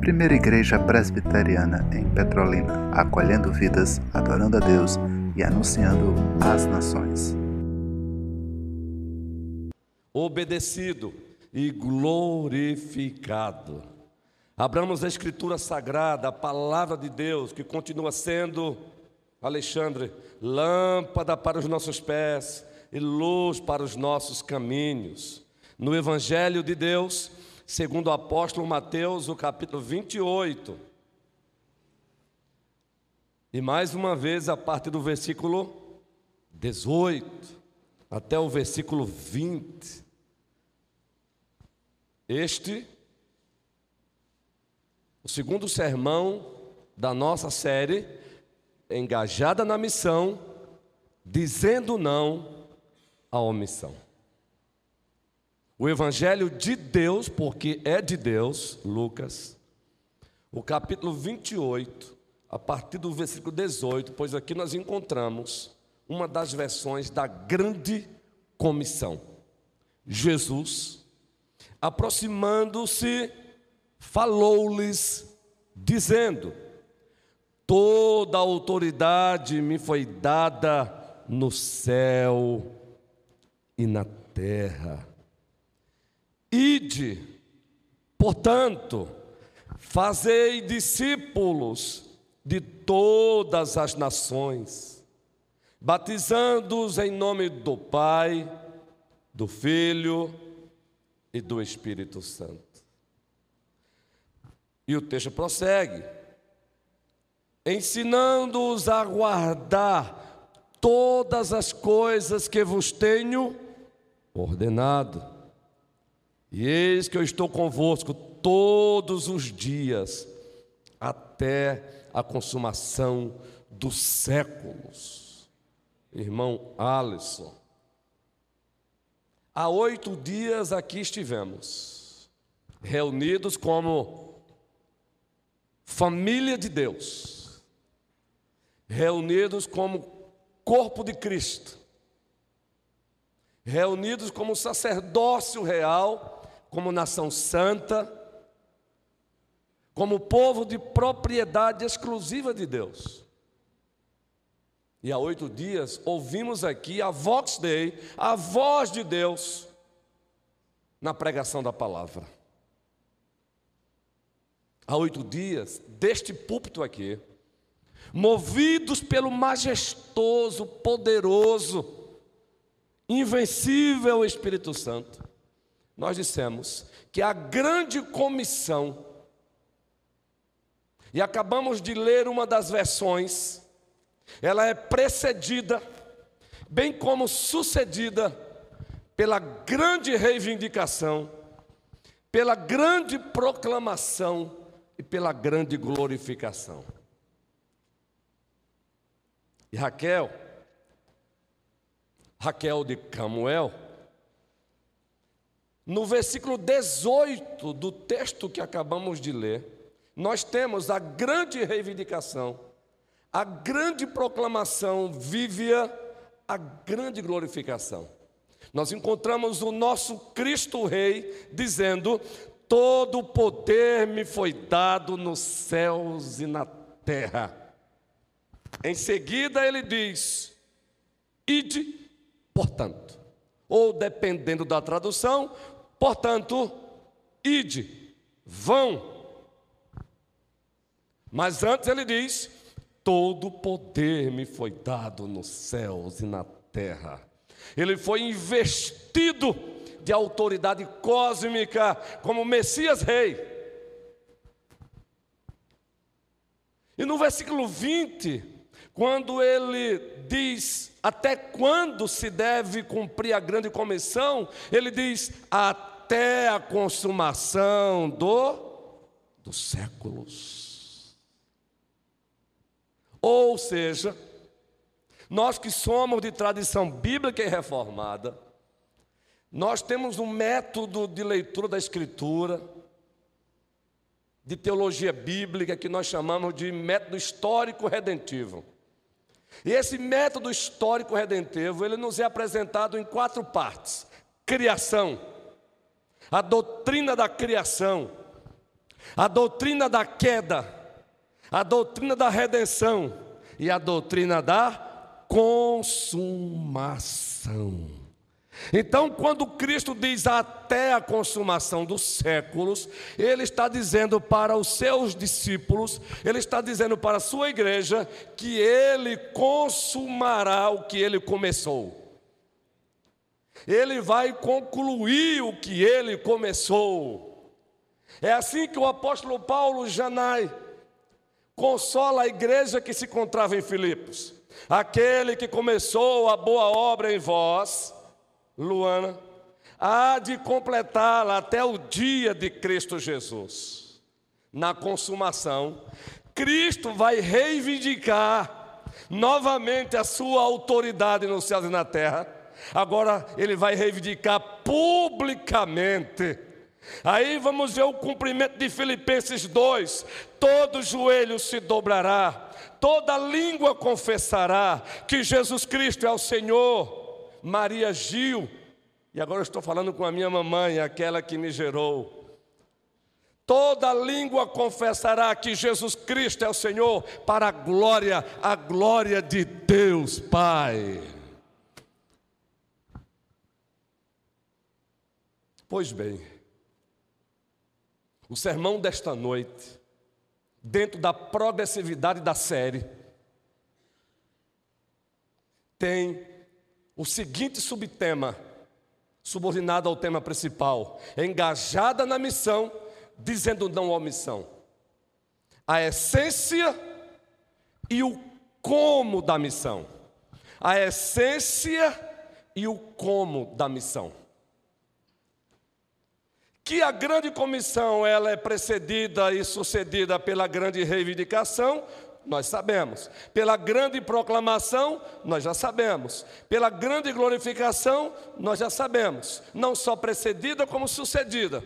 Primeira Igreja Presbiteriana em Petrolina, acolhendo vidas, adorando a Deus e anunciando às nações. Obedecido e glorificado. Abramos a Escritura Sagrada, a palavra de Deus, que continua sendo, Alexandre, lâmpada para os nossos pés e luz para os nossos caminhos. No Evangelho de Deus, segundo o apóstolo Mateus, o capítulo 28. E mais uma vez, a partir do versículo 18 até o versículo 20. Este, o segundo sermão da nossa série, engajada na missão, dizendo não à omissão. O Evangelho de Deus, porque é de Deus, Lucas, o capítulo 28, a partir do versículo 18, pois aqui nós encontramos uma das versões da grande comissão. Jesus, aproximando-se, falou-lhes, dizendo: Toda a autoridade me foi dada no céu e na terra. Ide, portanto, fazei discípulos de todas as nações, batizando-os em nome do Pai, do Filho e do Espírito Santo. E o texto prossegue, ensinando-os a guardar todas as coisas que vos tenho ordenado. E eis que eu estou convosco todos os dias, até a consumação dos séculos. Irmão Alisson, há oito dias aqui estivemos, reunidos como família de Deus, reunidos como corpo de Cristo, reunidos como sacerdócio real como nação santa, como povo de propriedade exclusiva de Deus. E há oito dias ouvimos aqui a Vox Dei, a voz de Deus, na pregação da palavra. Há oito dias, deste púlpito aqui, movidos pelo majestoso, poderoso, invencível Espírito Santo, nós dissemos que a grande comissão, e acabamos de ler uma das versões, ela é precedida, bem como sucedida, pela grande reivindicação, pela grande proclamação e pela grande glorificação. E Raquel, Raquel de Camuel, no versículo 18 do texto que acabamos de ler, nós temos a grande reivindicação, a grande proclamação vívia, a grande glorificação. Nós encontramos o nosso Cristo Rei dizendo: Todo poder me foi dado nos céus e na terra. Em seguida ele diz: Ide, portanto, ou dependendo da tradução, Portanto, ide, vão. Mas antes ele diz: todo poder me foi dado nos céus e na terra. Ele foi investido de autoridade cósmica como Messias Rei. E no versículo 20, quando ele diz até quando se deve cumprir a grande comissão, ele diz até a consumação do dos séculos. Ou seja, nós que somos de tradição bíblica e reformada, nós temos um método de leitura da Escritura, de teologia bíblica, que nós chamamos de método histórico redentivo. E esse método histórico redentivo, ele nos é apresentado em quatro partes: criação, a doutrina da criação, a doutrina da queda, a doutrina da redenção e a doutrina da consumação. Então, quando Cristo diz até a consumação dos séculos, Ele está dizendo para os seus discípulos, Ele está dizendo para a sua igreja, que Ele consumará o que Ele começou. Ele vai concluir o que Ele começou. É assim que o apóstolo Paulo Janai consola a igreja que se encontrava em Filipos. Aquele que começou a boa obra em vós, Luana, há de completá-la até o dia de Cristo Jesus. Na consumação, Cristo vai reivindicar novamente a sua autoridade nos céus e na terra. Agora ele vai reivindicar publicamente. Aí vamos ver o cumprimento de Filipenses 2: todo joelho se dobrará, toda língua confessará que Jesus Cristo é o Senhor Maria Gil, e agora estou falando com a minha mamãe, aquela que me gerou. Toda língua confessará que Jesus Cristo é o Senhor, para a glória, a glória de Deus Pai. Pois bem, o sermão desta noite, dentro da progressividade da série, tem o seguinte subtema, subordinado ao tema principal: engajada na missão, dizendo não à missão. A essência e o como da missão. A essência e o como da missão. Que a grande comissão ela é precedida e sucedida pela grande reivindicação, nós sabemos. Pela grande proclamação, nós já sabemos. Pela grande glorificação, nós já sabemos. Não só precedida, como sucedida.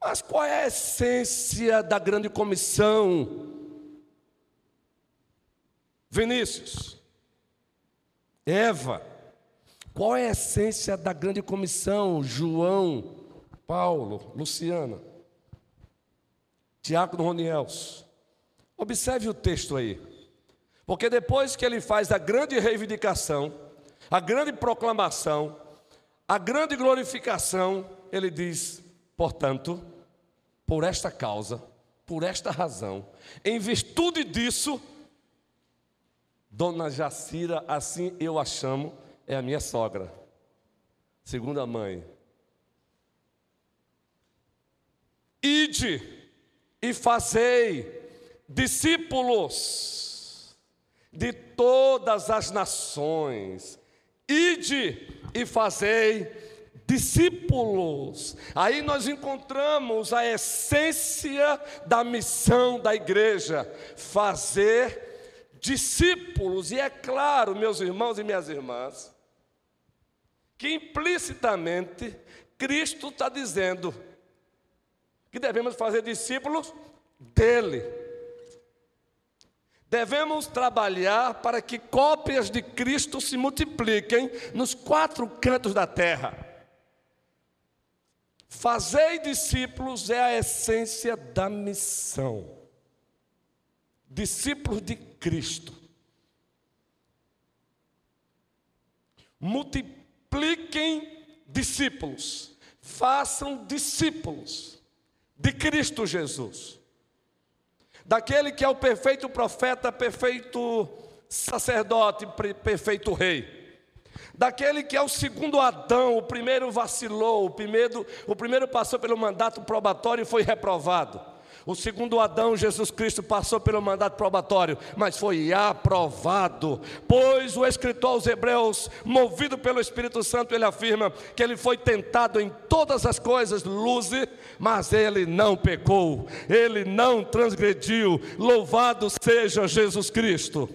Mas qual é a essência da grande comissão? Vinícius, Eva, qual é a essência da grande comissão? João, Paulo, Luciana, Tiago Roniels. Observe o texto aí. Porque depois que ele faz a grande reivindicação, a grande proclamação, a grande glorificação, ele diz: portanto, por esta causa, por esta razão, em virtude disso, Dona Jacira, assim eu a chamo, é a minha sogra, segunda mãe. Ide e fazei discípulos de todas as nações, ide e fazei discípulos. Aí nós encontramos a essência da missão da igreja: fazer discípulos. E é claro, meus irmãos e minhas irmãs, que implicitamente Cristo está dizendo que devemos fazer discípulos dele. Devemos trabalhar para que cópias de Cristo se multipliquem nos quatro cantos da terra. Fazei discípulos é a essência da missão. Discípulos de Cristo. Multipliquem discípulos. Façam discípulos de Cristo Jesus daquele que é o perfeito profeta, perfeito sacerdote, perfeito rei. Daquele que é o segundo Adão, o primeiro vacilou, o primeiro, o primeiro passou pelo mandato probatório e foi reprovado. O segundo Adão, Jesus Cristo, passou pelo mandato probatório, mas foi aprovado. Pois o escritor aos Hebreus, movido pelo Espírito Santo, ele afirma que ele foi tentado em todas as coisas, luze, mas ele não pecou, ele não transgrediu. Louvado seja Jesus Cristo.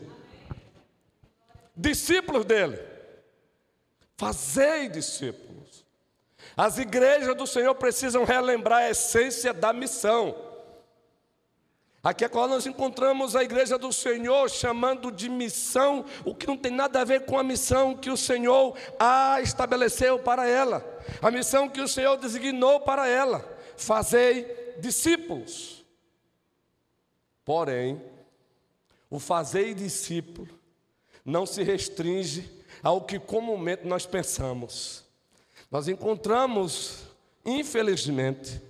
Discípulos dele, fazei discípulos. As igrejas do Senhor precisam relembrar a essência da missão. Aqui é quando nós encontramos a igreja do Senhor chamando de missão o que não tem nada a ver com a missão que o Senhor a estabeleceu para ela, a missão que o Senhor designou para ela: fazei discípulos. Porém, o fazer discípulo não se restringe ao que comumente nós pensamos. Nós encontramos, infelizmente,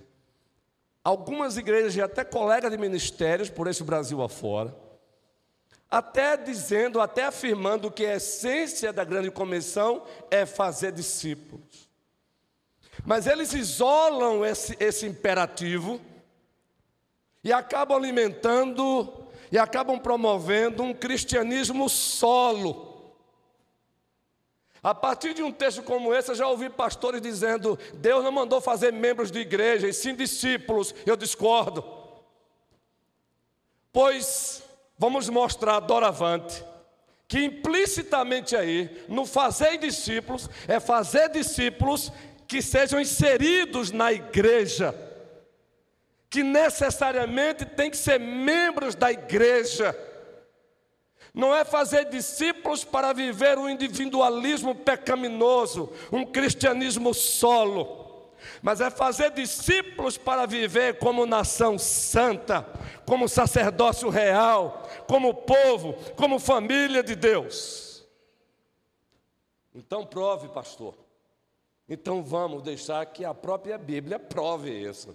algumas igrejas e até colegas de ministérios por esse Brasil afora, até dizendo, até afirmando que a essência da grande comissão é fazer discípulos. Mas eles isolam esse, esse imperativo e acabam alimentando e acabam promovendo um cristianismo solo a partir de um texto como esse, eu já ouvi pastores dizendo: Deus não mandou fazer membros de igreja, e sim discípulos. Eu discordo. Pois vamos mostrar doravante que implicitamente aí, no fazer discípulos, é fazer discípulos que sejam inseridos na igreja, que necessariamente tem que ser membros da igreja não é fazer discípulos para viver um individualismo pecaminoso, um cristianismo solo, mas é fazer discípulos para viver como nação santa, como sacerdócio real, como povo, como família de Deus. Então prove, pastor. Então vamos deixar que a própria Bíblia prove isso.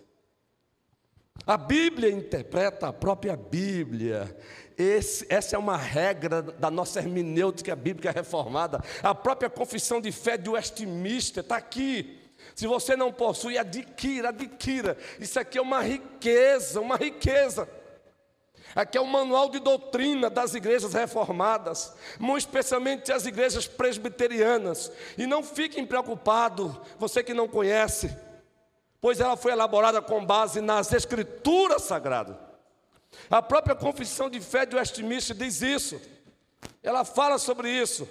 A Bíblia interpreta a própria Bíblia. Esse, essa é uma regra da nossa hermenêutica bíblica reformada. A própria confissão de fé de Westminster está aqui. Se você não possui, adquira, adquira. Isso aqui é uma riqueza, uma riqueza. Aqui é o manual de doutrina das igrejas reformadas, muito especialmente as igrejas presbiterianas. E não fiquem preocupados, você que não conhece pois ela foi elaborada com base nas Escrituras Sagradas. A própria confissão de fé de Westminster diz isso. Ela fala sobre isso.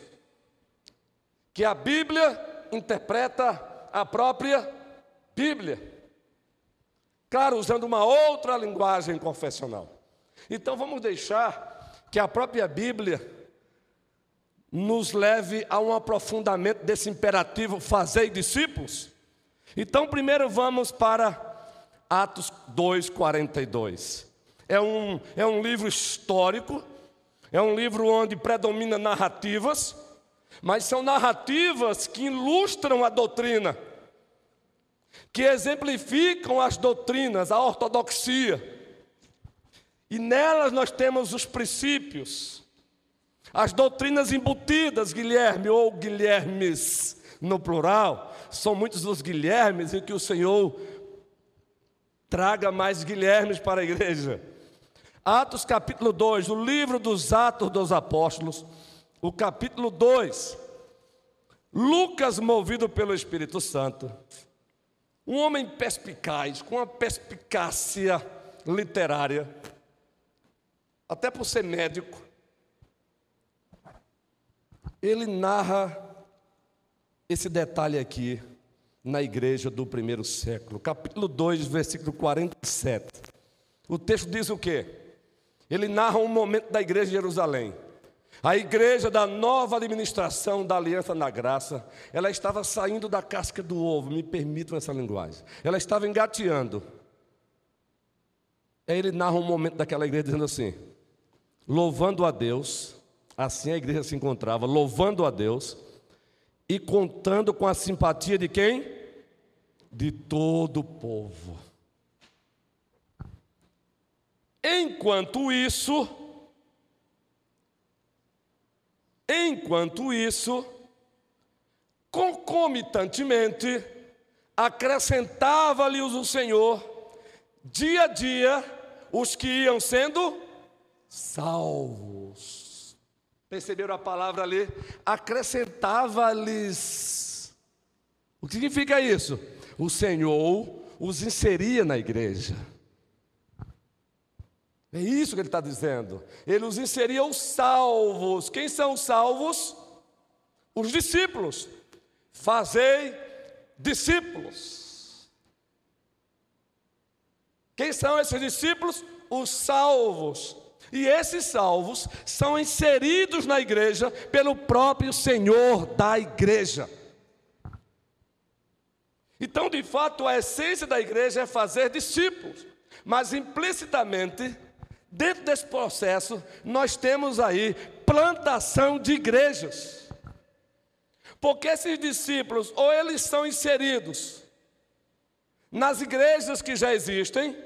Que a Bíblia interpreta a própria Bíblia. Claro, usando uma outra linguagem confessional. Então vamos deixar que a própria Bíblia nos leve a um aprofundamento desse imperativo fazer discípulos então, primeiro vamos para Atos 2,42. É um, é um livro histórico, é um livro onde predomina narrativas, mas são narrativas que ilustram a doutrina, que exemplificam as doutrinas, a ortodoxia. E nelas nós temos os princípios, as doutrinas embutidas, Guilherme ou Guilhermes no plural, são muitos os Guilhermes e que o Senhor traga mais Guilhermes para a igreja. Atos capítulo 2, o livro dos Atos dos Apóstolos, o capítulo 2. Lucas, movido pelo Espírito Santo, um homem perspicaz, com uma perspicácia literária, até por ser médico, ele narra esse detalhe aqui na igreja do primeiro século, capítulo 2, versículo 47. O texto diz o quê? Ele narra um momento da igreja de Jerusalém. A igreja da nova administração da aliança na graça, ela estava saindo da casca do ovo, me permitam essa linguagem. Ela estava engateando. Aí ele narra um momento daquela igreja dizendo assim: louvando a Deus, assim a igreja se encontrava, louvando a Deus e contando com a simpatia de quem? De todo o povo. Enquanto isso, enquanto isso, concomitantemente, acrescentava-lhes o Senhor, dia a dia, os que iam sendo salvos. Perceberam a palavra ali? Acrescentava-lhes. O que significa isso? O Senhor os inseria na igreja. É isso que ele está dizendo. Ele os inseria os salvos. Quem são os salvos? Os discípulos. Fazei discípulos. Quem são esses discípulos? os salvos. E esses salvos são inseridos na igreja pelo próprio Senhor da igreja. Então, de fato, a essência da igreja é fazer discípulos, mas implicitamente, dentro desse processo, nós temos aí plantação de igrejas. Porque esses discípulos, ou eles são inseridos nas igrejas que já existem,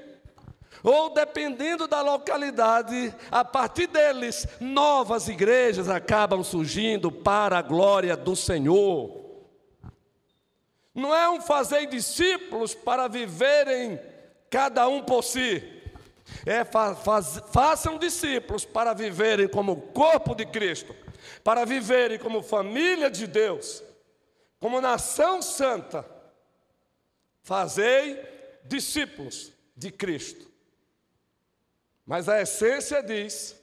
ou dependendo da localidade, a partir deles, novas igrejas acabam surgindo para a glória do Senhor. Não é um fazer discípulos para viverem cada um por si. É fa faz, façam discípulos para viverem como corpo de Cristo, para viverem como família de Deus, como nação santa. Fazei discípulos de Cristo. Mas a essência diz: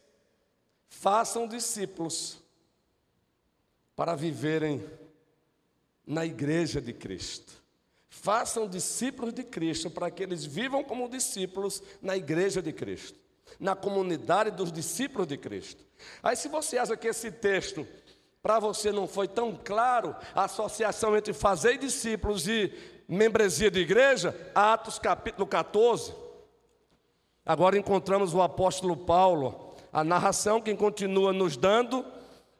façam discípulos para viverem na igreja de Cristo. Façam discípulos de Cristo para que eles vivam como discípulos na igreja de Cristo, na comunidade dos discípulos de Cristo. Aí, se você acha que esse texto para você não foi tão claro, a associação entre fazer discípulos e membresia de igreja, Atos capítulo 14. Agora encontramos o apóstolo Paulo. A narração quem continua nos dando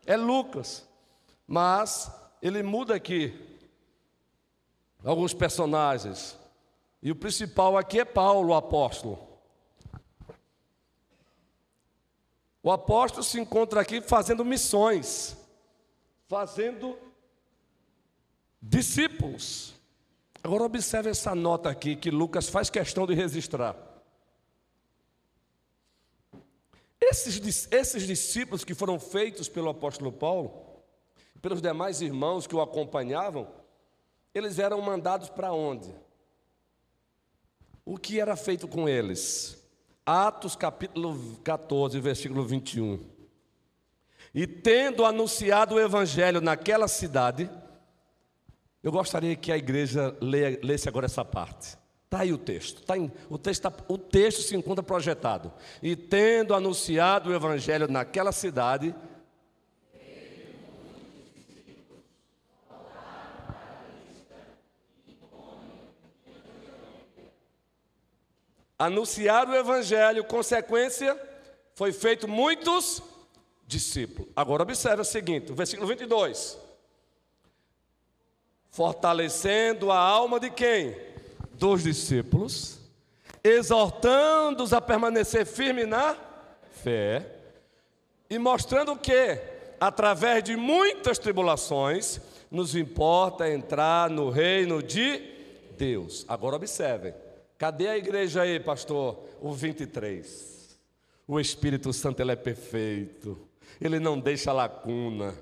é Lucas. Mas ele muda aqui alguns personagens. E o principal aqui é Paulo, o apóstolo. O apóstolo se encontra aqui fazendo missões, fazendo discípulos. Agora observe essa nota aqui que Lucas faz questão de registrar. Esses, esses discípulos que foram feitos pelo apóstolo Paulo, pelos demais irmãos que o acompanhavam, eles eram mandados para onde? O que era feito com eles? Atos capítulo 14, versículo 21. E tendo anunciado o evangelho naquela cidade, eu gostaria que a igreja lesse agora essa parte. Está aí o texto. Tá em, o, texto tá, o texto se encontra projetado. E tendo anunciado o evangelho naquela cidade, anunciar o evangelho, consequência, foi feito muitos discípulos. Agora observe o seguinte, o versículo 22. Fortalecendo a alma de quem? Dos discípulos, exortando-os a permanecer firme na fé, e mostrando que, através de muitas tribulações, nos importa entrar no reino de Deus. Agora observem. Cadê a igreja aí, pastor? O 23. O Espírito Santo ele é perfeito. Ele não deixa lacuna.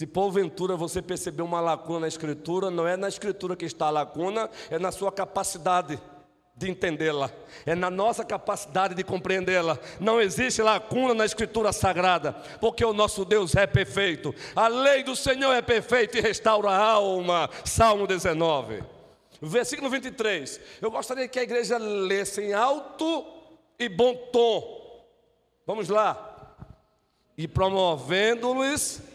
Se porventura você perceber uma lacuna na Escritura, não é na Escritura que está a lacuna, é na sua capacidade de entendê-la, é na nossa capacidade de compreendê-la. Não existe lacuna na Escritura Sagrada, porque o nosso Deus é perfeito. A lei do Senhor é perfeita e restaura a alma. Salmo 19. Versículo 23. Eu gostaria que a igreja lesse em alto e bom tom. Vamos lá. E promovendo-lhes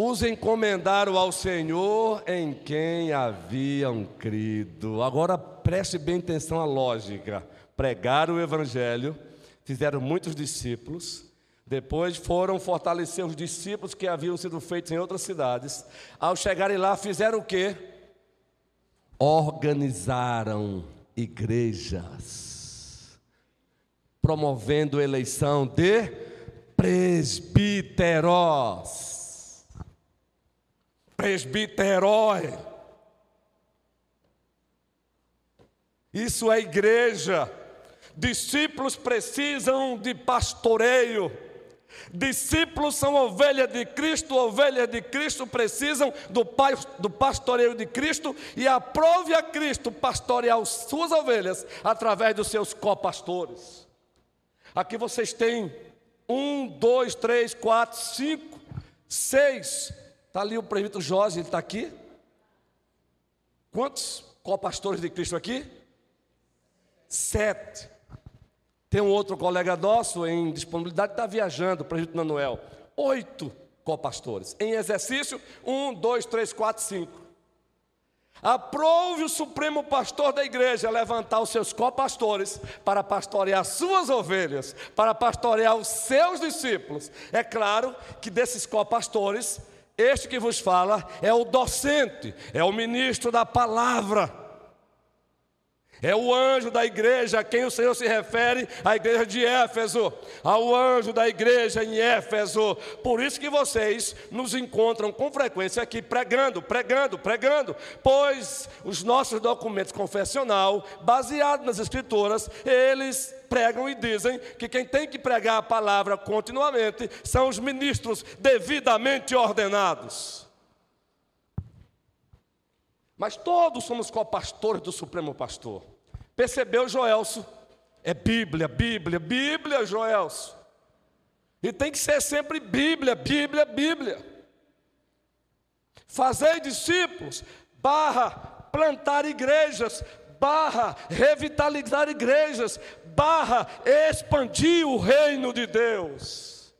os encomendaram ao Senhor em quem haviam crido. Agora preste bem atenção à lógica. Pregaram o Evangelho, fizeram muitos discípulos, depois foram fortalecer os discípulos que haviam sido feitos em outras cidades. Ao chegarem lá, fizeram o quê? Organizaram igrejas, promovendo eleição de presbíteros. Presbiterói. Isso é igreja. Discípulos precisam de pastoreio. Discípulos são ovelhas de Cristo, ovelhas de Cristo precisam do, pai, do pastoreio de Cristo e aprove a Cristo pastorear as suas ovelhas através dos seus copastores. Aqui vocês têm um, dois, três, quatro, cinco, seis. Está ali o presbítero Jorge, ele está aqui. Quantos copastores de Cristo aqui? Sete. Tem um outro colega nosso em disponibilidade está viajando para Egito Manuel. Oito copastores. Em exercício, um, dois, três, quatro, cinco. Aprove o Supremo Pastor da igreja levantar os seus copastores para pastorear suas ovelhas, para pastorear os seus discípulos. É claro que desses copastores, este que vos fala é o docente, é o ministro da palavra. É o anjo da igreja a quem o Senhor se refere, a igreja de Éfeso, ao anjo da igreja em Éfeso. Por isso que vocês nos encontram com frequência aqui pregando, pregando, pregando, pois os nossos documentos confessional, baseados nas escrituras, eles pregam e dizem que quem tem que pregar a palavra continuamente são os ministros devidamente ordenados. Mas todos somos co-pastores do Supremo Pastor. Percebeu, Joelso? É Bíblia, Bíblia, Bíblia, Joelso. E tem que ser sempre Bíblia, Bíblia, Bíblia. Fazer discípulos, barra plantar igrejas, barra revitalizar igrejas, barra expandir o reino de Deus.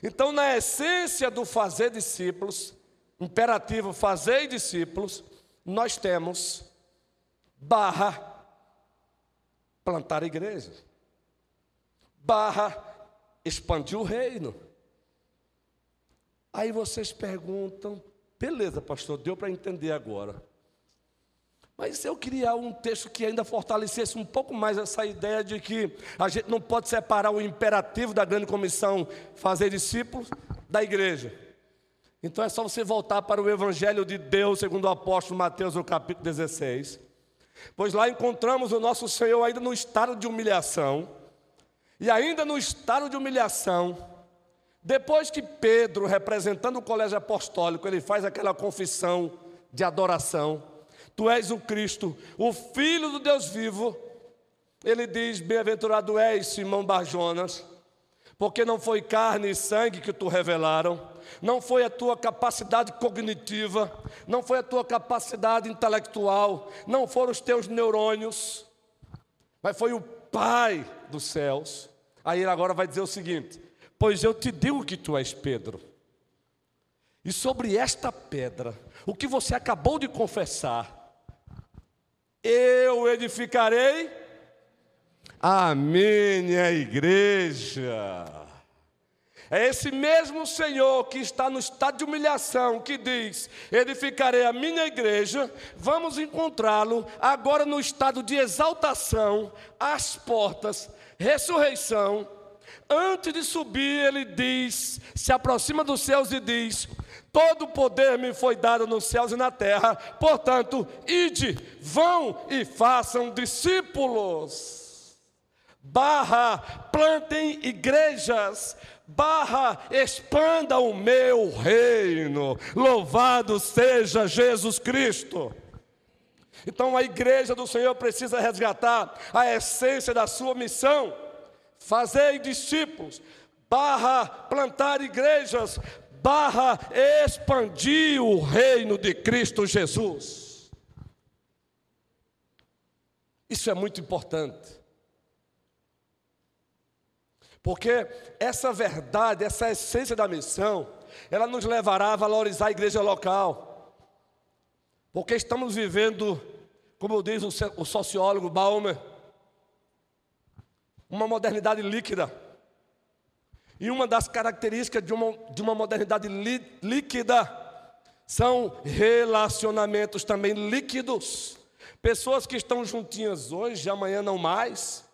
Então, na essência do fazer discípulos, imperativo fazer discípulos, nós temos barra plantar igrejas, barra expandir o reino. Aí vocês perguntam, beleza, pastor, deu para entender agora. Mas eu queria um texto que ainda fortalecesse um pouco mais essa ideia de que a gente não pode separar o imperativo da grande comissão fazer discípulos da igreja. Então é só você voltar para o Evangelho de Deus, segundo o apóstolo Mateus, no capítulo 16. Pois lá encontramos o nosso Senhor ainda no estado de humilhação. E ainda no estado de humilhação, depois que Pedro, representando o colégio apostólico, ele faz aquela confissão de adoração: Tu és o Cristo, o Filho do Deus vivo. Ele diz: Bem-aventurado és, Simão Barjonas, porque não foi carne e sangue que tu revelaram, não foi a tua capacidade cognitiva, não foi a tua capacidade intelectual, não foram os teus neurônios, mas foi o Pai dos céus. Aí ele agora vai dizer o seguinte: Pois eu te digo que tu és Pedro, e sobre esta pedra, o que você acabou de confessar, eu edificarei a minha igreja. É esse mesmo Senhor que está no estado de humilhação, que diz: Edificarei a minha igreja. Vamos encontrá-lo agora no estado de exaltação, às portas, ressurreição. Antes de subir, ele diz: se aproxima dos céus e diz: Todo poder me foi dado nos céus e na terra, portanto, ide, vão e façam discípulos. Barra, plantem igrejas, barra expanda o meu reino. Louvado seja Jesus Cristo. Então a igreja do Senhor precisa resgatar a essência da sua missão, fazer discípulos, barra plantar igrejas, barra expandir o reino de Cristo Jesus. Isso é muito importante. Porque essa verdade, essa essência da missão, ela nos levará a valorizar a igreja local. Porque estamos vivendo, como diz o sociólogo Baumer, uma modernidade líquida. E uma das características de uma, de uma modernidade líquida são relacionamentos também líquidos. Pessoas que estão juntinhas hoje, amanhã não mais.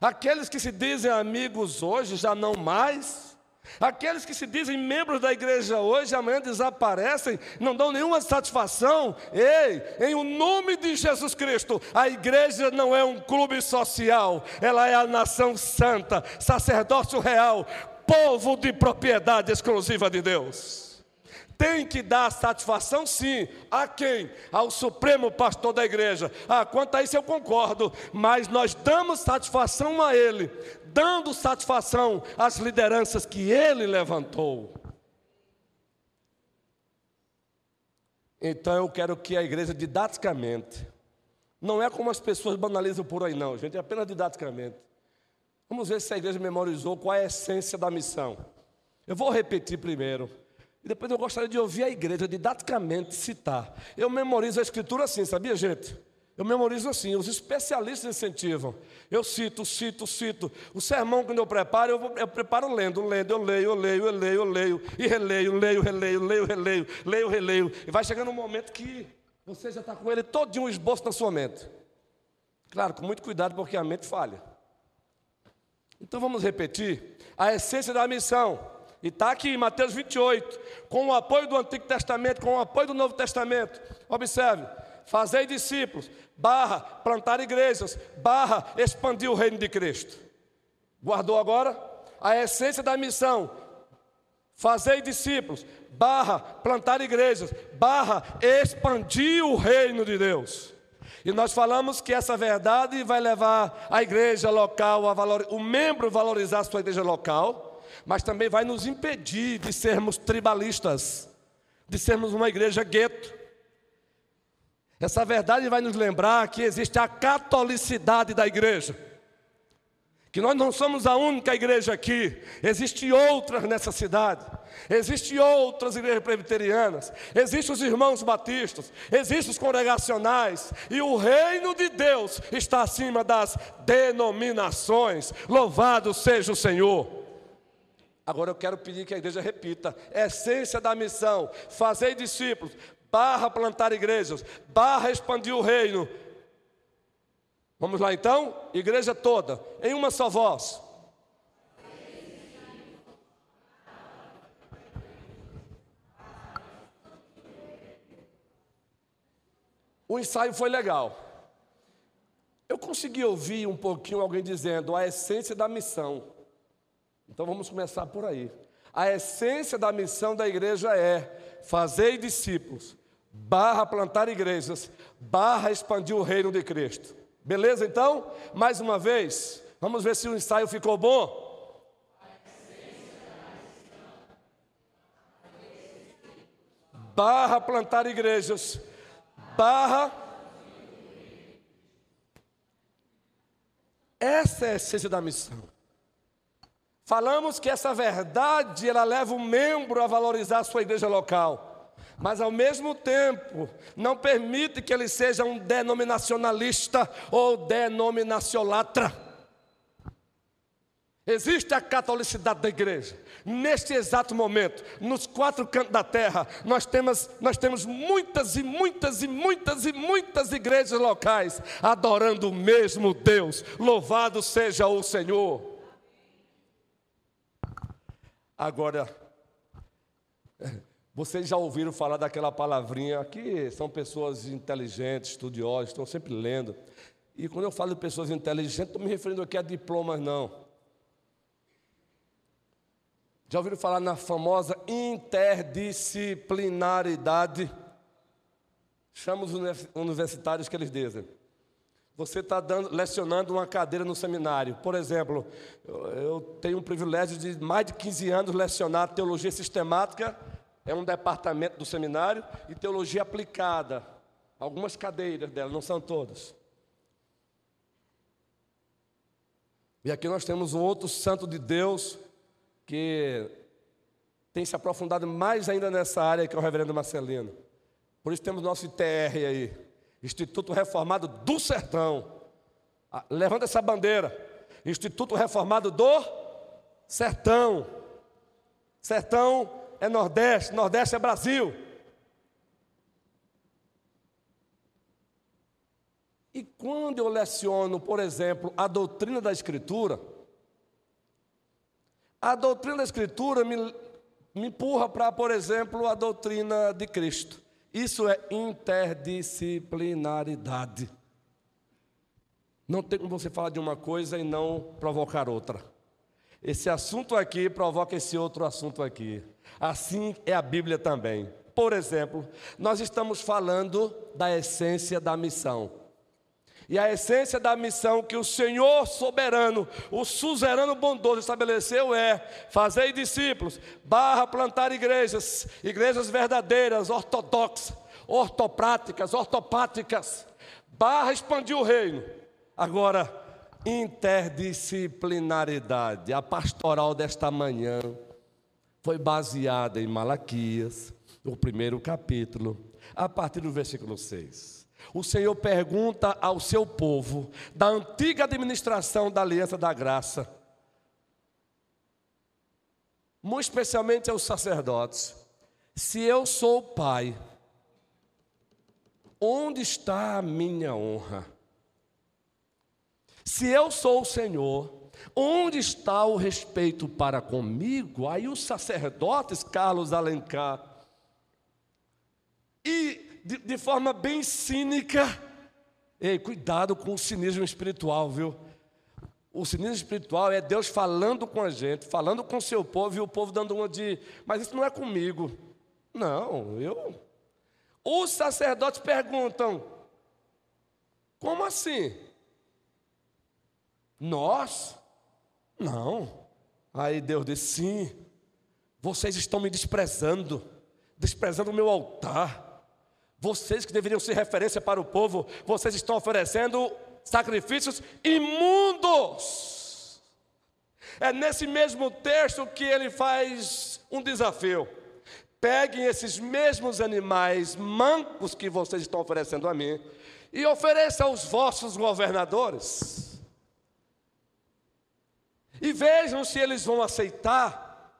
Aqueles que se dizem amigos hoje já não mais. Aqueles que se dizem membros da igreja hoje, amanhã desaparecem, não dão nenhuma satisfação. Ei, em o nome de Jesus Cristo, a igreja não é um clube social, ela é a nação santa, sacerdócio real, povo de propriedade exclusiva de Deus tem que dar satisfação sim. A quem? Ao Supremo Pastor da igreja. Ah, quanto a isso eu concordo, mas nós damos satisfação a ele, dando satisfação às lideranças que ele levantou. Então eu quero que a igreja didaticamente, não é como as pessoas banalizam por aí, não, gente, é apenas didaticamente. Vamos ver se a igreja memorizou qual é a essência da missão. Eu vou repetir primeiro. E depois eu gostaria de ouvir a igreja didaticamente citar. Eu memorizo a escritura assim, sabia, gente? Eu memorizo assim, os especialistas incentivam. Eu cito, cito, cito. O sermão, quando eu preparo, eu, eu preparo lendo, lendo, eu leio, eu leio, eu leio, eu leio, e releio, leio, releio, leio, releio, leio, releio. E vai chegando um momento que você já está com ele todinho um esboço na sua mente. Claro, com muito cuidado, porque a mente falha. Então vamos repetir a essência da missão. E está aqui em Mateus 28, com o apoio do Antigo Testamento, com o apoio do Novo Testamento. Observe, fazei discípulos, barra, plantar igrejas, barra, expandir o reino de Cristo. Guardou agora? A essência da missão, fazei discípulos, barra, plantar igrejas, barra, expandir o reino de Deus. E nós falamos que essa verdade vai levar a igreja local, a valor, o membro valorizar a sua igreja local, mas também vai nos impedir de sermos tribalistas, de sermos uma igreja gueto. Essa verdade vai nos lembrar que existe a catolicidade da igreja que nós não somos a única igreja aqui, existem outras nessa cidade, existem outras igrejas presbiterianas, existem os irmãos batistas, existem os congregacionais, e o reino de Deus está acima das denominações. Louvado seja o Senhor. Agora eu quero pedir que a igreja repita: essência da missão, fazer discípulos, barra plantar igrejas, barra expandir o reino Vamos lá então? Igreja toda, em uma só voz. O ensaio foi legal. Eu consegui ouvir um pouquinho alguém dizendo a essência da missão. Então vamos começar por aí. A essência da missão da igreja é fazer discípulos, barra plantar igrejas, barra expandir o reino de Cristo. Beleza então? Mais uma vez, vamos ver se o ensaio ficou bom. Barra plantar igrejas. Barra. Essa é a essência da missão. Falamos que essa verdade ela leva o membro a valorizar a sua igreja local mas ao mesmo tempo não permite que ele seja um denominacionalista ou denominaciolatra. Existe a catolicidade da igreja. Neste exato momento, nos quatro cantos da terra, nós temos, nós temos muitas e muitas e muitas e muitas igrejas locais adorando o mesmo Deus. Louvado seja o Senhor. Agora, vocês já ouviram falar daquela palavrinha que são pessoas inteligentes, estudiosas, estão sempre lendo. E quando eu falo de pessoas inteligentes, estou me referindo aqui a diplomas, não. Já ouviram falar na famosa interdisciplinaridade? Chama os universitários que eles dizem. Você está lecionando uma cadeira no seminário. Por exemplo, eu, tenho o privilégio de mais de 15 anos lecionar teologia sistemática é um departamento do seminário, e teologia aplicada. Algumas cadeiras dela, não são todas. E aqui nós temos um outro santo de Deus que tem se aprofundado mais ainda nessa área, que é o reverendo Marcelino. Por isso temos nosso ITR aí, Instituto Reformado do Sertão. Ah, levanta essa bandeira. Instituto Reformado do Sertão. Sertão é Nordeste, Nordeste é Brasil. E quando eu leciono, por exemplo, a doutrina da Escritura, a doutrina da Escritura me, me empurra para, por exemplo, a doutrina de Cristo. Isso é interdisciplinaridade. Não tem como você falar de uma coisa e não provocar outra. Esse assunto aqui provoca esse outro assunto aqui. Assim é a Bíblia também. Por exemplo, nós estamos falando da essência da missão. E a essência da missão que o Senhor soberano, o suzerano bondoso estabeleceu é fazer discípulos, barra plantar igrejas, igrejas verdadeiras, ortodoxas, ortopráticas, ortopáticas, barra expandir o reino. Agora, interdisciplinaridade, a pastoral desta manhã foi baseada em Malaquias, o primeiro capítulo, a partir do versículo 6. O Senhor pergunta ao seu povo, da antiga administração da aliança da graça, muito especialmente aos sacerdotes: se eu sou pai, onde está a minha honra? Se eu sou o Senhor, onde está o respeito para comigo? Aí os sacerdotes, Carlos Alencar, de, de forma bem cínica, ei, cuidado com o cinismo espiritual, viu? O cinismo espiritual é Deus falando com a gente, falando com o seu povo e o povo dando uma de, mas isso não é comigo. Não, eu. Os sacerdotes perguntam: como assim? Nós? Não. Aí Deus disse: sim, vocês estão me desprezando, desprezando o meu altar. Vocês que deveriam ser referência para o povo, vocês estão oferecendo sacrifícios imundos. É nesse mesmo texto que ele faz um desafio. Peguem esses mesmos animais mancos que vocês estão oferecendo a mim e ofereçam aos vossos governadores. E vejam se eles vão aceitar.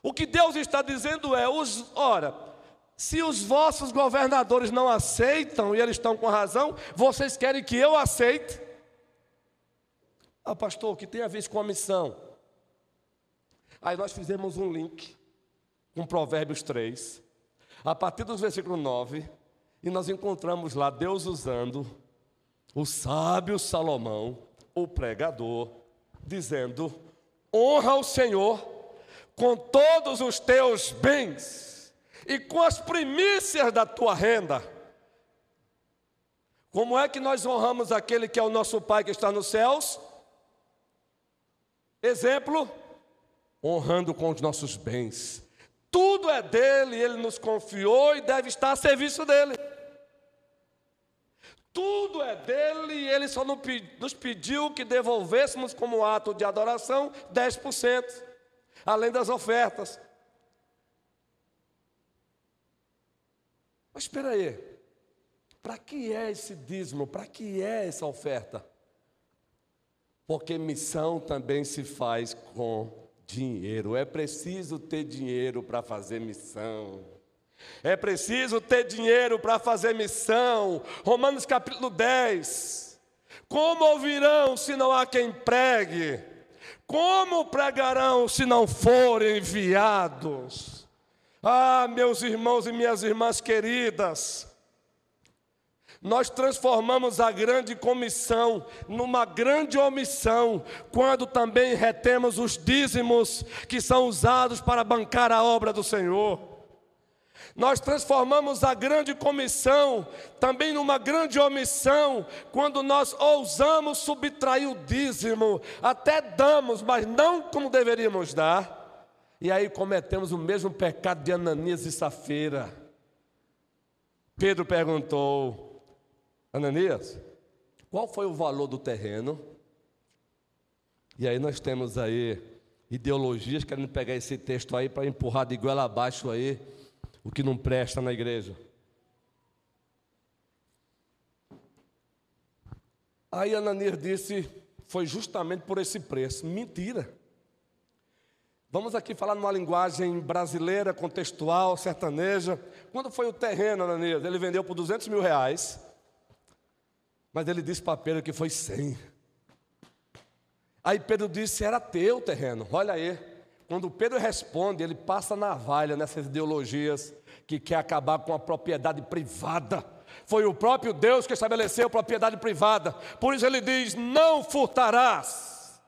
O que Deus está dizendo é: os, ora, se os vossos governadores não aceitam, e eles estão com razão, vocês querem que eu aceite? Ah, pastor, o que tem a ver com a missão? Aí nós fizemos um link com Provérbios 3, a partir do versículo 9, e nós encontramos lá Deus usando o sábio Salomão, o pregador, dizendo: honra o Senhor com todos os teus bens e com as primícias da tua renda. Como é que nós honramos aquele que é o nosso Pai que está nos céus? Exemplo, honrando com os nossos bens. Tudo é dele, ele nos confiou e deve estar a serviço dele. Tudo é dele e ele só nos pediu que devolvêssemos como ato de adoração 10%, além das ofertas. Mas espera aí, para que é esse dízimo? Para que é essa oferta? Porque missão também se faz com dinheiro. É preciso ter dinheiro para fazer missão. É preciso ter dinheiro para fazer missão. Romanos capítulo 10. Como ouvirão se não há quem pregue? Como pregarão se não forem enviados? Ah, meus irmãos e minhas irmãs queridas, nós transformamos a grande comissão numa grande omissão, quando também retemos os dízimos que são usados para bancar a obra do Senhor. Nós transformamos a grande comissão também numa grande omissão, quando nós ousamos subtrair o dízimo, até damos, mas não como deveríamos dar. E aí cometemos o mesmo pecado de Ananias e Safira. Pedro perguntou: Ananias, qual foi o valor do terreno? E aí nós temos aí ideologias querendo pegar esse texto aí para empurrar de goela abaixo aí o que não presta na igreja. Aí Ananias disse: foi justamente por esse preço. Mentira. Vamos aqui falar numa linguagem brasileira, contextual, sertaneja. Quando foi o terreno, Ananias? Ele vendeu por 200 mil reais. Mas ele disse para Pedro que foi 100. Aí Pedro disse: era teu terreno. Olha aí. Quando Pedro responde, ele passa navalha nessas ideologias que quer acabar com a propriedade privada. Foi o próprio Deus que estabeleceu propriedade privada. Por isso ele diz: não furtarás.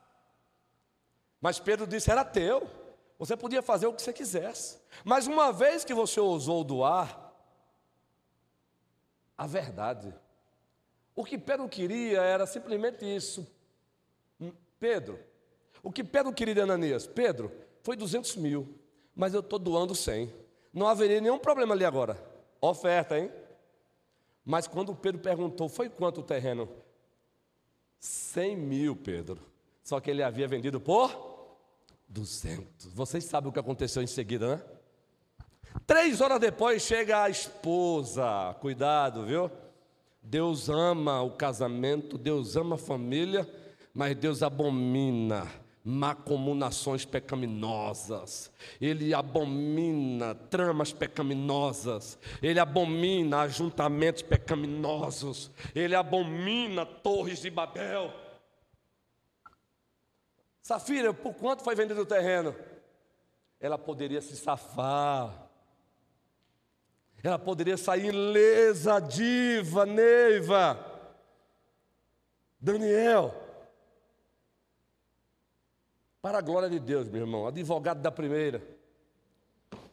Mas Pedro disse: era teu. Você podia fazer o que você quisesse. Mas uma vez que você ousou doar, a verdade. O que Pedro queria era simplesmente isso. Hum, Pedro, o que Pedro queria de Ananias? Pedro, foi 200 mil, mas eu estou doando 100. Não haveria nenhum problema ali agora. Oferta, hein? Mas quando Pedro perguntou, foi quanto o terreno? 100 mil, Pedro. Só que ele havia vendido por 200. Vocês sabem o que aconteceu em seguida, né? Três horas depois chega a esposa. Cuidado, viu? Deus ama o casamento, Deus ama a família, mas Deus abomina macomunações pecaminosas, ele abomina tramas pecaminosas, ele abomina ajuntamentos pecaminosos, ele abomina torres de Babel. Safira, por quanto foi vendido o terreno? Ela poderia se safar, ela poderia sair ilesa, diva, Neiva, Daniel. Para a glória de Deus, meu irmão, advogado da primeira.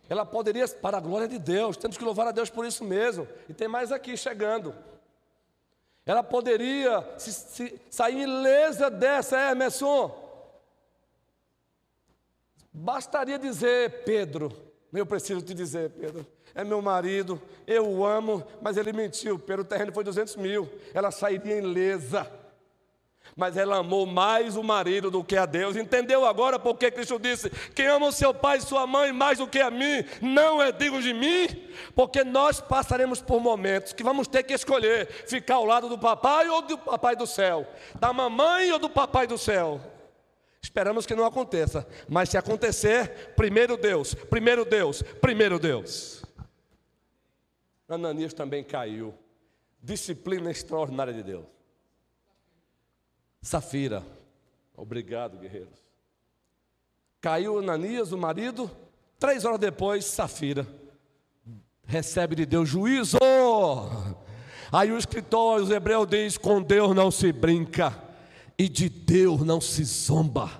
Ela poderia, para a glória de Deus, temos que louvar a Deus por isso mesmo. E tem mais aqui chegando. Ela poderia se, se, sair ilesa dessa, é, Emerson. Bastaria dizer, Pedro, eu preciso te dizer, Pedro, é meu marido, eu o amo, mas ele mentiu, Pedro, o terreno foi 200 mil, ela sairia ilesa mas ela amou mais o marido do que a Deus. Entendeu agora porque Cristo disse: Quem ama o seu pai e sua mãe mais do que a mim, não é digno de mim? Porque nós passaremos por momentos que vamos ter que escolher ficar ao lado do papai ou do papai do céu, da mamãe ou do papai do céu. Esperamos que não aconteça, mas se acontecer, primeiro Deus, primeiro Deus, primeiro Deus. Ananias também caiu. Disciplina extraordinária de Deus. Safira. Obrigado, guerreiros. Caiu Ananias, o marido. Três horas depois, Safira recebe de Deus juízo. Aí o escritor, os hebreus diz: com Deus não se brinca e de Deus não se zomba.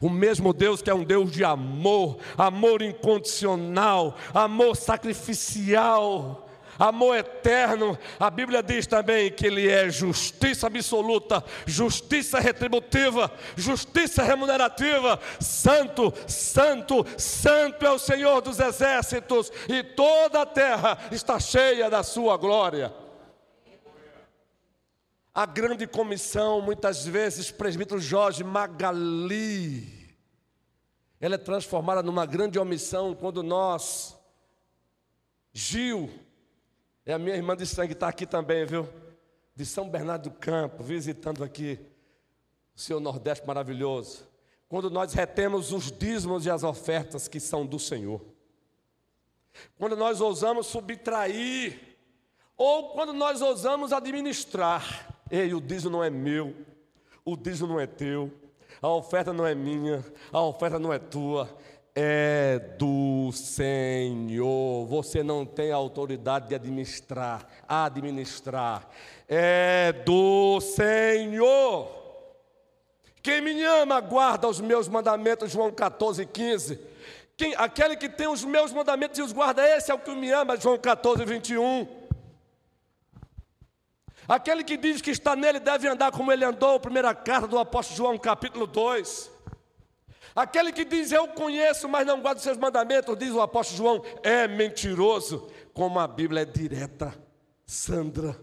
O mesmo Deus que é um Deus de amor, amor incondicional, amor sacrificial, amor eterno. A Bíblia diz também que Ele é justiça absoluta, justiça retributiva, justiça remunerativa. Santo, Santo, Santo é o Senhor dos exércitos, e toda a terra está cheia da Sua glória. A grande comissão, muitas vezes, presbítero Jorge Magali, ela é transformada numa grande omissão quando nós, Gil, é a minha irmã de sangue, está aqui também, viu? De São Bernardo do Campo, visitando aqui o seu Nordeste maravilhoso. Quando nós retemos os dízimos e as ofertas que são do Senhor. Quando nós ousamos subtrair, ou quando nós ousamos administrar. Ei, o dízimo não é meu, o dízimo não é teu, a oferta não é minha, a oferta não é tua, é do Senhor. Você não tem autoridade de administrar, administrar. É do Senhor. Quem me ama, guarda os meus mandamentos, João 14, 15. Quem, aquele que tem os meus mandamentos e os guarda, esse é o que me ama, João 14, 21. Aquele que diz que está nele deve andar como ele andou, primeira carta do apóstolo João, capítulo 2. Aquele que diz eu conheço, mas não guarda os seus mandamentos, diz o apóstolo João, é mentiroso. Como a Bíblia é direta, Sandra,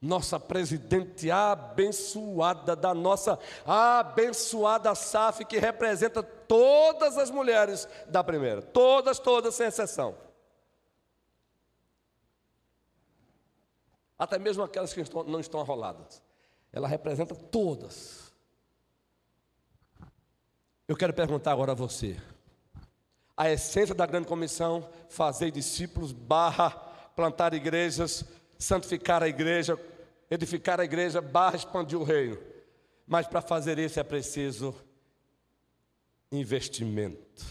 nossa presidente abençoada da nossa abençoada SAF, que representa todas as mulheres da primeira, todas, todas, sem exceção. Até mesmo aquelas que não estão arroladas. Ela representa todas. Eu quero perguntar agora a você. A essência da grande comissão, fazer discípulos, barra, plantar igrejas, santificar a igreja, edificar a igreja, barra, expandir o reino. Mas para fazer isso é preciso investimento.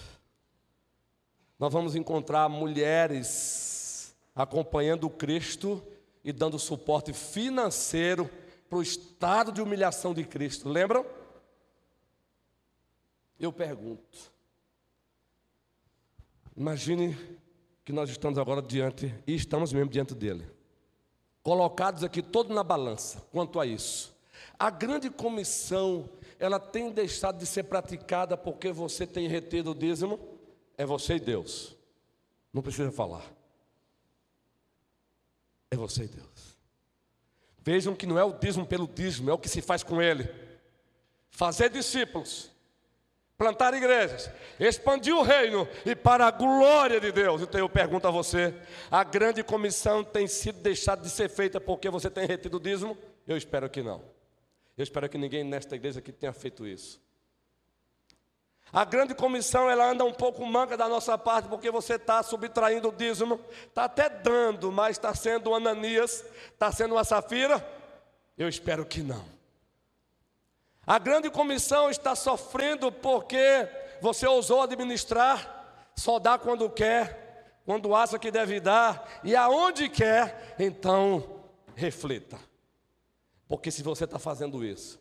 Nós vamos encontrar mulheres acompanhando Cristo e dando suporte financeiro para o estado de humilhação de Cristo. Lembram? Eu pergunto: imagine que nós estamos agora diante, e estamos mesmo diante dele, colocados aqui todo na balança quanto a isso. A grande comissão, ela tem deixado de ser praticada porque você tem retido o dízimo? É você e Deus, não precisa falar. É você e Deus. Vejam que não é o dízimo pelo dízimo, é o que se faz com ele. Fazer discípulos, plantar igrejas, expandir o reino e para a glória de Deus. Então eu pergunto a você: a grande comissão tem sido deixada de ser feita porque você tem retido o dízimo? Eu espero que não. Eu espero que ninguém nesta igreja aqui tenha feito isso. A grande comissão ela anda um pouco manca da nossa parte, porque você está subtraindo o dízimo, está até dando, mas está sendo Ananias, está sendo uma Safira? Eu espero que não. A grande comissão está sofrendo porque você ousou administrar, só dá quando quer, quando acha que deve dar, e aonde quer, então reflita. Porque se você está fazendo isso,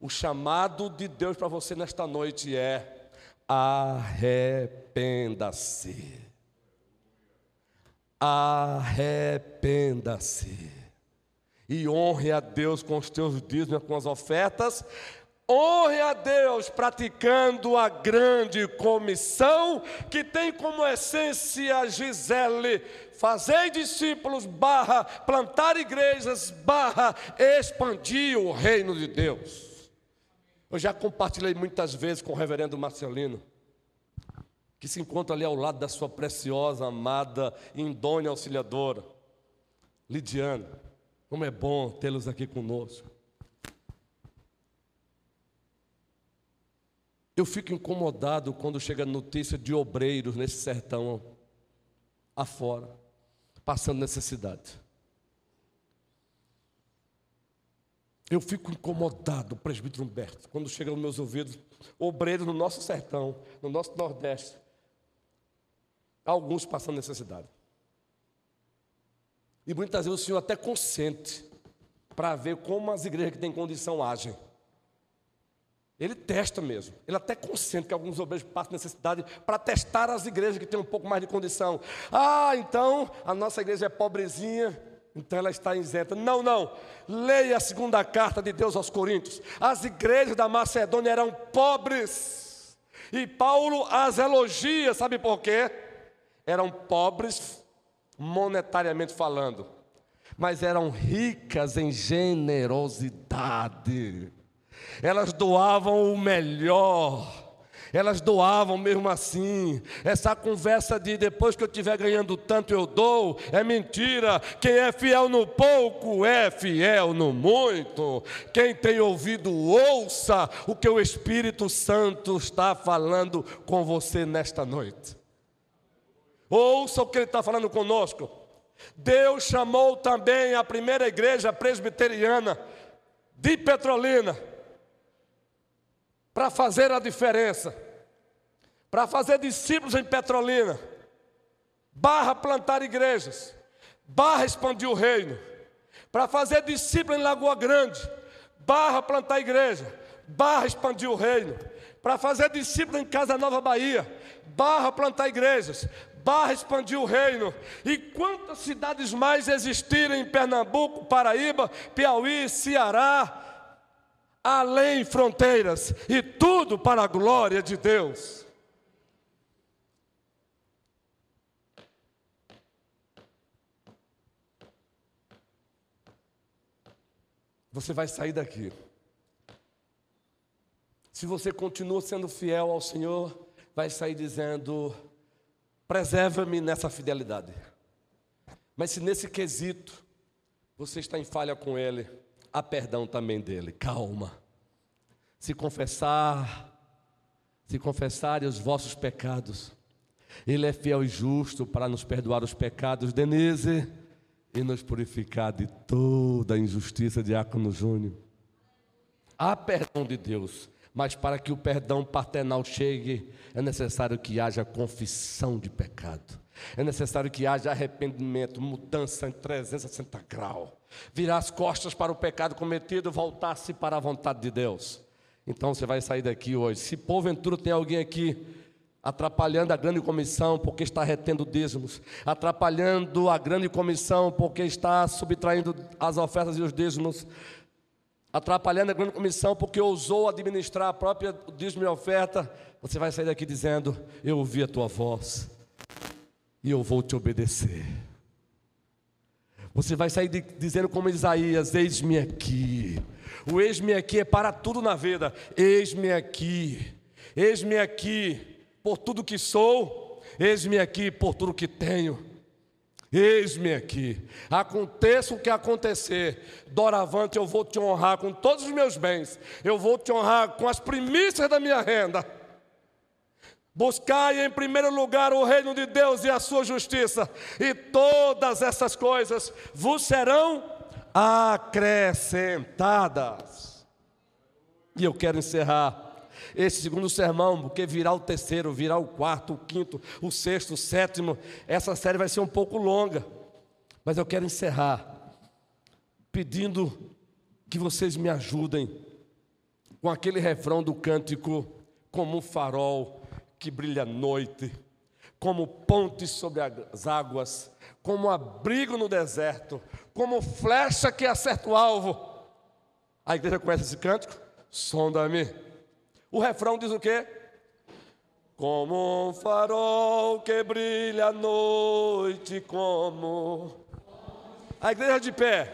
o chamado de Deus para você nesta noite é arrependa-se. Arrependa-se. E honre a Deus com os teus dízimos, com as ofertas. Honre a Deus praticando a grande comissão que tem como essência Gisele, fazer discípulos, barra, plantar igrejas, barra, expandir o reino de Deus. Eu já compartilhei muitas vezes com o reverendo Marcelino, que se encontra ali ao lado da sua preciosa, amada, indônia auxiliadora, Lidiane. Como é bom tê-los aqui conosco. Eu fico incomodado quando chega notícia de obreiros nesse sertão afora, passando necessidade. Eu fico incomodado, presbítero Humberto, quando chega aos meus ouvidos, obreiros no nosso sertão, no nosso Nordeste, alguns passando necessidade. E muitas vezes o Senhor até consente para ver como as igrejas que têm condição agem. Ele testa mesmo. Ele até consente que alguns obreiros passem necessidade para testar as igrejas que têm um pouco mais de condição. Ah, então a nossa igreja é pobrezinha, então ela está isenta. Não, não. Leia a segunda carta de Deus aos Coríntios. As igrejas da Macedônia eram pobres. E Paulo as elogia, sabe por quê? Eram pobres monetariamente falando, mas eram ricas em generosidade. Elas doavam o melhor elas doavam mesmo assim. Essa conversa de depois que eu estiver ganhando tanto eu dou, é mentira. Quem é fiel no pouco é fiel no muito. Quem tem ouvido, ouça o que o Espírito Santo está falando com você nesta noite. Ouça o que ele está falando conosco. Deus chamou também a primeira igreja presbiteriana de Petrolina para fazer a diferença, para fazer discípulos em Petrolina, barra plantar igrejas, barra expandir o reino, para fazer discípulos em Lagoa Grande, barra plantar igreja, barra expandir o reino, para fazer discípulos em Casa Nova Bahia, barra plantar igrejas, barra expandir o reino. E quantas cidades mais existirem em Pernambuco, Paraíba, Piauí, Ceará, além fronteiras, e tudo para a glória de Deus. Você vai sair daqui. Se você continua sendo fiel ao Senhor, vai sair dizendo: preserva-me nessa fidelidade. Mas se nesse quesito você está em falha com Ele, há perdão também dele. Calma. Se confessar, se confessarem os vossos pecados, Ele é fiel e justo para nos perdoar os pecados, Denise, e nos purificar de toda a injustiça, Diácono Júnior. Há perdão de Deus, mas para que o perdão paternal chegue, é necessário que haja confissão de pecado. É necessário que haja arrependimento, mudança em 360 graus. Virar as costas para o pecado cometido, voltar-se para a vontade de Deus. Então você vai sair daqui hoje. Se porventura tem alguém aqui atrapalhando a grande comissão porque está retendo dízimos, atrapalhando a grande comissão porque está subtraindo as ofertas e os dízimos, atrapalhando a grande comissão porque ousou administrar a própria dízimo e oferta, você vai sair daqui dizendo: Eu ouvi a tua voz e eu vou te obedecer. Você vai sair de, dizendo como Isaías: Eis-me aqui. O eis-me aqui é para tudo na vida. Eis-me aqui. Eis-me aqui por tudo que sou. Eis-me aqui por tudo que tenho. Eis-me aqui. Aconteça o que acontecer, doravante eu vou te honrar com todos os meus bens. Eu vou te honrar com as primícias da minha renda. Buscai em primeiro lugar o reino de Deus e a sua justiça, e todas essas coisas vos serão acrescentadas. E eu quero encerrar esse segundo sermão, porque virá o terceiro, virá o quarto, o quinto, o sexto, o sétimo. Essa série vai ser um pouco longa, mas eu quero encerrar pedindo que vocês me ajudem com aquele refrão do cântico, como um farol que brilha à noite, como ponte sobre as águas, como abrigo no deserto, como flecha que acerta o alvo. A igreja conhece esse cântico? Sonda-me. O refrão diz o quê? Como um farol que brilha à noite, como. A igreja de pé.